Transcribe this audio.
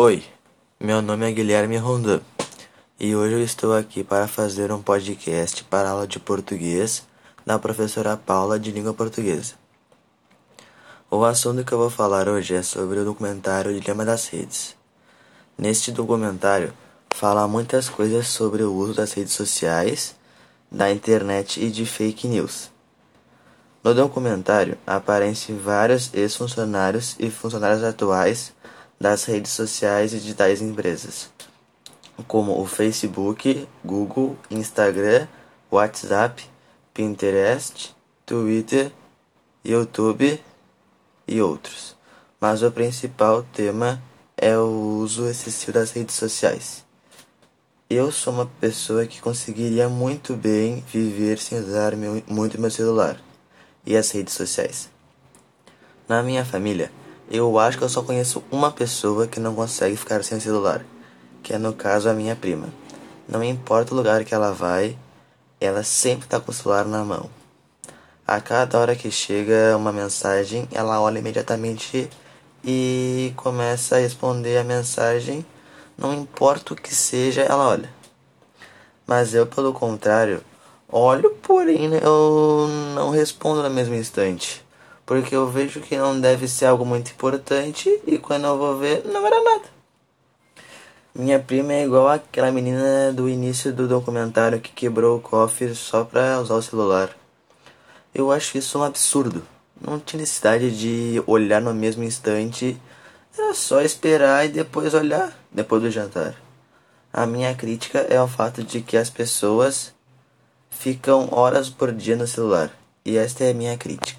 Oi, meu nome é Guilherme Rondon e hoje eu estou aqui para fazer um podcast para aula de português da professora Paula de língua portuguesa. O assunto que eu vou falar hoje é sobre o documentário Dilema das Redes. Neste documentário fala muitas coisas sobre o uso das redes sociais, da internet e de fake news. No documentário aparecem vários ex-funcionários e funcionários atuais das redes sociais e digitais empresas, como o Facebook, Google, Instagram, WhatsApp, Pinterest, Twitter, YouTube e outros. Mas o principal tema é o uso excessivo das redes sociais. Eu sou uma pessoa que conseguiria muito bem viver sem usar meu, muito meu celular e as redes sociais. Na minha família, eu acho que eu só conheço uma pessoa que não consegue ficar sem celular, que é no caso a minha prima. Não importa o lugar que ela vai, ela sempre está com o celular na mão. A cada hora que chega uma mensagem, ela olha imediatamente e começa a responder a mensagem, não importa o que seja, ela olha. Mas eu, pelo contrário, olho, porém eu não respondo no mesmo instante porque eu vejo que não deve ser algo muito importante e quando eu vou ver, não era nada. Minha prima é igual aquela menina do início do documentário que quebrou o cofre só pra usar o celular. Eu acho isso um absurdo. Não tinha necessidade de olhar no mesmo instante. Era só esperar e depois olhar depois do jantar. A minha crítica é o fato de que as pessoas ficam horas por dia no celular. E esta é a minha crítica.